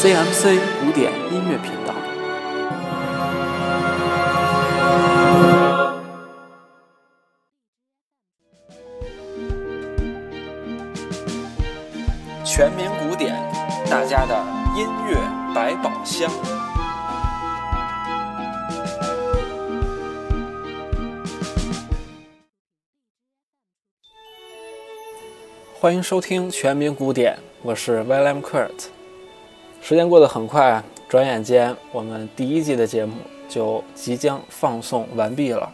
CMC 古典音乐频道。全民古典，大家的音乐百宝箱。欢迎收听全民古典，我是 William Kurt。时间过得很快，转眼间我们第一季的节目就即将放送完毕了。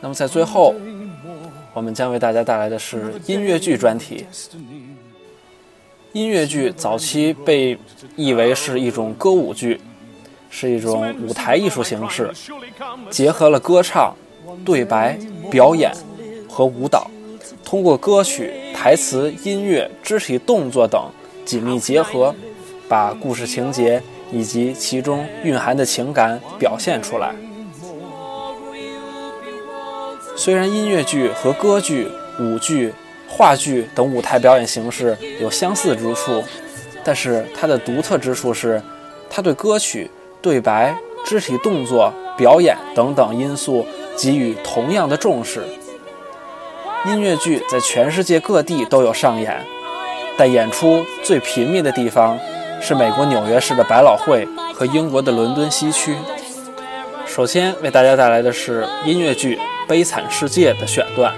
那么在最后，我们将为大家带来的是音乐剧专题。音乐剧早期被译为是一种歌舞剧，是一种舞台艺术形式，结合了歌唱、对白、表演和舞蹈，通过歌曲、台词、音乐、肢体动作等紧密结合，把故事情节以及其中蕴含的情感表现出来。虽然音乐剧和歌剧、舞剧。话剧等舞台表演形式有相似之处，但是它的独特之处是，它对歌曲、对白、肢体动作、表演等等因素给予同样的重视。音乐剧在全世界各地都有上演，但演出最频密的地方是美国纽约市的百老汇和英国的伦敦西区。首先为大家带来的是音乐剧《悲惨世界》的选段。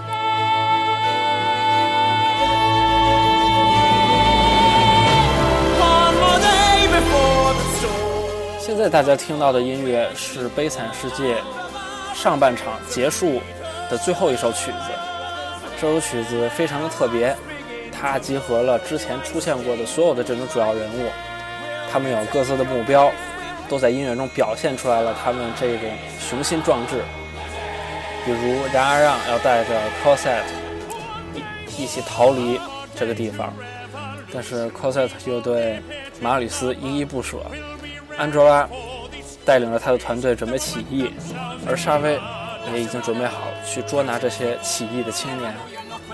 现在大家听到的音乐是《悲惨世界》上半场结束的最后一首曲子。这首曲子非常的特别，它集合了之前出现过的所有的这种主要人物，他们有各自的目标，都在音乐中表现出来了他们这种雄心壮志。比如，然而让要带着 Cosette 一一起逃离这个地方，但是 Cosette 又对马吕斯依依不舍。安卓拉带领着他的团队准备起义，而沙威也已经准备好去捉拿这些起义的青年。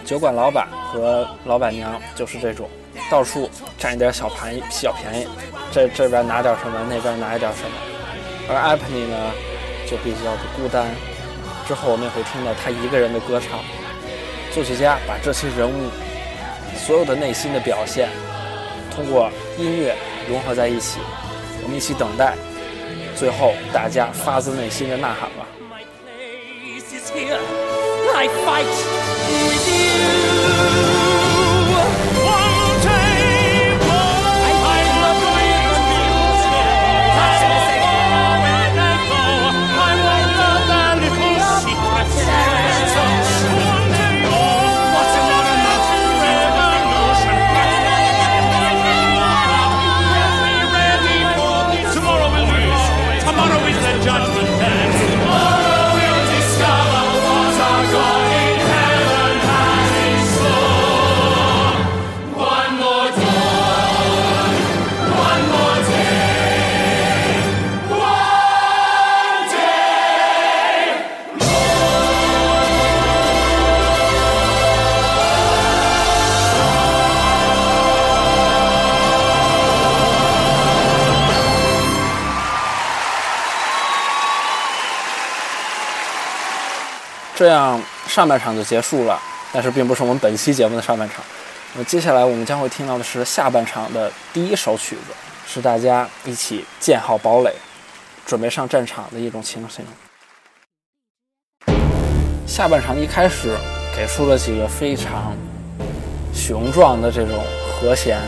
酒馆老板和老板娘就是这种，到处占一点小便宜，小便宜，这这边拿点什么，那边拿一点什么。而艾普尼呢，就比较的孤单。之后我们也会听到他一个人的歌唱。作曲家把这些人物所有的内心的表现，通过音乐融合在一起。我们一起等待，最后大家发自内心的呐喊吧。这样上半场就结束了，但是并不是我们本期节目的上半场。那么接下来我们将会听到的是下半场的第一首曲子，是大家一起建好堡垒，准备上战场的一种情形。下半场一开始给出了几个非常雄壮的这种和弦，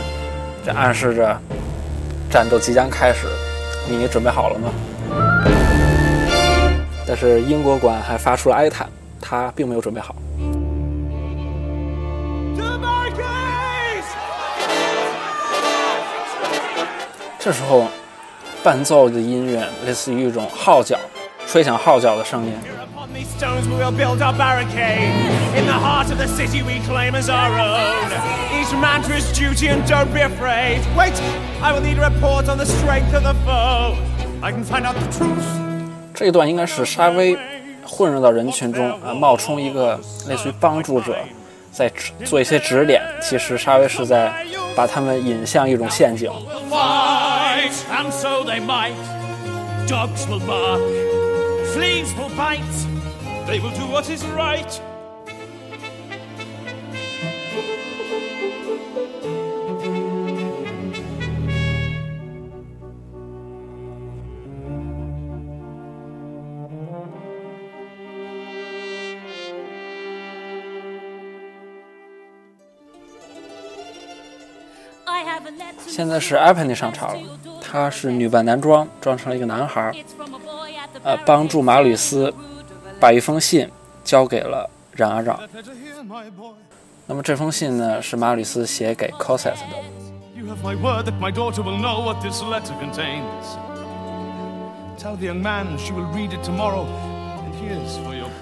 这暗示着战斗即将开始。你准备好了吗？但是英国馆还发出了哀叹。他并没有准备好。这时候，伴奏的音乐类似于一种号角，吹响号角的声音。这一段应该是沙威。混入到人群中啊，冒充一个类似于帮助者，在做一些指点。其实沙威是在把他们引向一种陷阱。现在是 a p p n y 上场了，她是女扮男装，装成了一个男孩，呃，帮助马吕斯把一封信交给了冉阿让。那么这封信呢，是马吕斯写给 Cosette 的。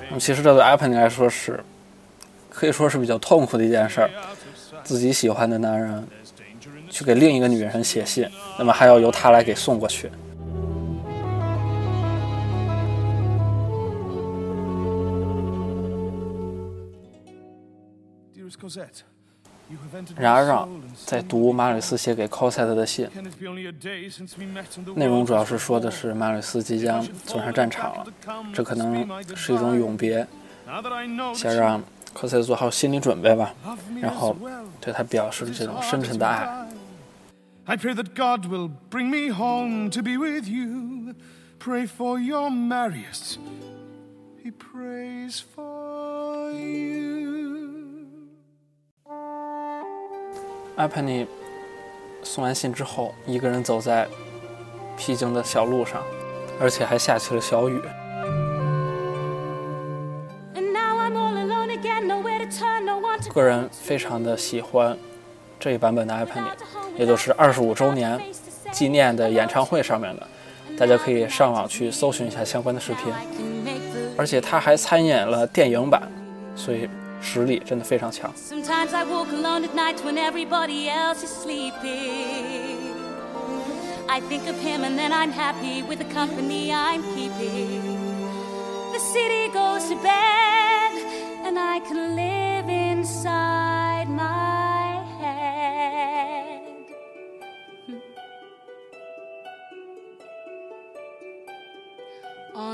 那么其实这对 a p p n y 来说是，可以说是比较痛苦的一件事儿，自己喜欢的男人。去给另一个女人写信，那么还要由他来给送过去。然而，让在读马吕斯写给 Cosette 的信，内容主要是说的是马吕斯即将走上战场了，这可能是一种永别，先让 Cosette 做好心理准备吧，然后对他表示这种深沉的爱。I pray that God will bring me home to be with you. Pray for your Marius. He prays for you. 阿佩尼送完信之后，一个人走在僻静的小路上，而且还下起了小雨。个人非常的喜欢 这一版本的《iPad》，也就是二十五周年纪念的演唱会上面的，大家可以上网去搜寻一下相关的视频。而且他还参演了电影版，所以实力真的非常强。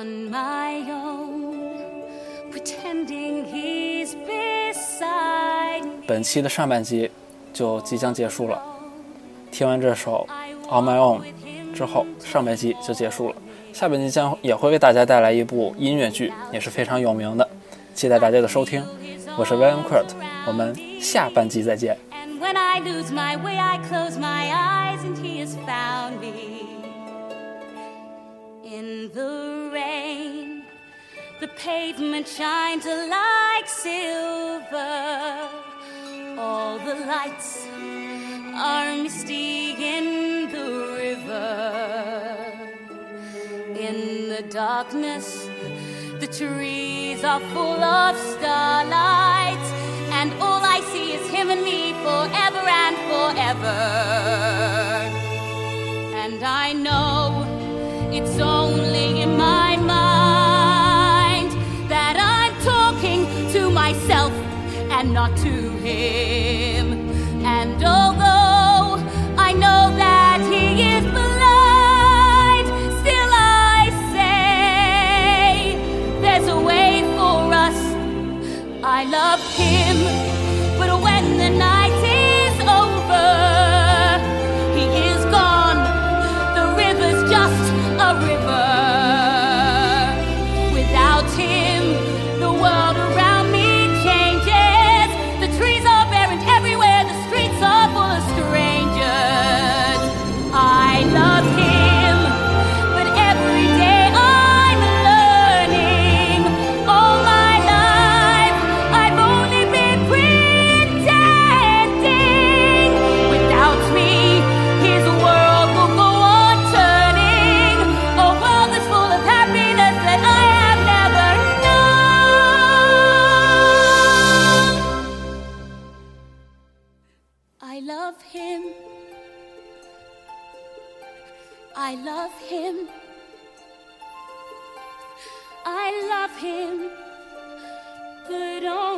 On my own, pretending he's beside 本期的上半集就即将结束了。听完这首《On My Own》之后，上半集就结束了。下半集将也会为大家带来一部音乐剧，也是非常有名的。期待大家的收听，我是 William Kurt，我们下半集再见。In the rain. The pavement shines like silver. All the lights are misty in the river. In the darkness, the trees are full of starlight. And all I see is him and me forever and forever. And I know it's only in my mind that I'm talking to myself and not to him. And although I know that he is blind, still I say there's a way for us. I love him, but when the night of him. but on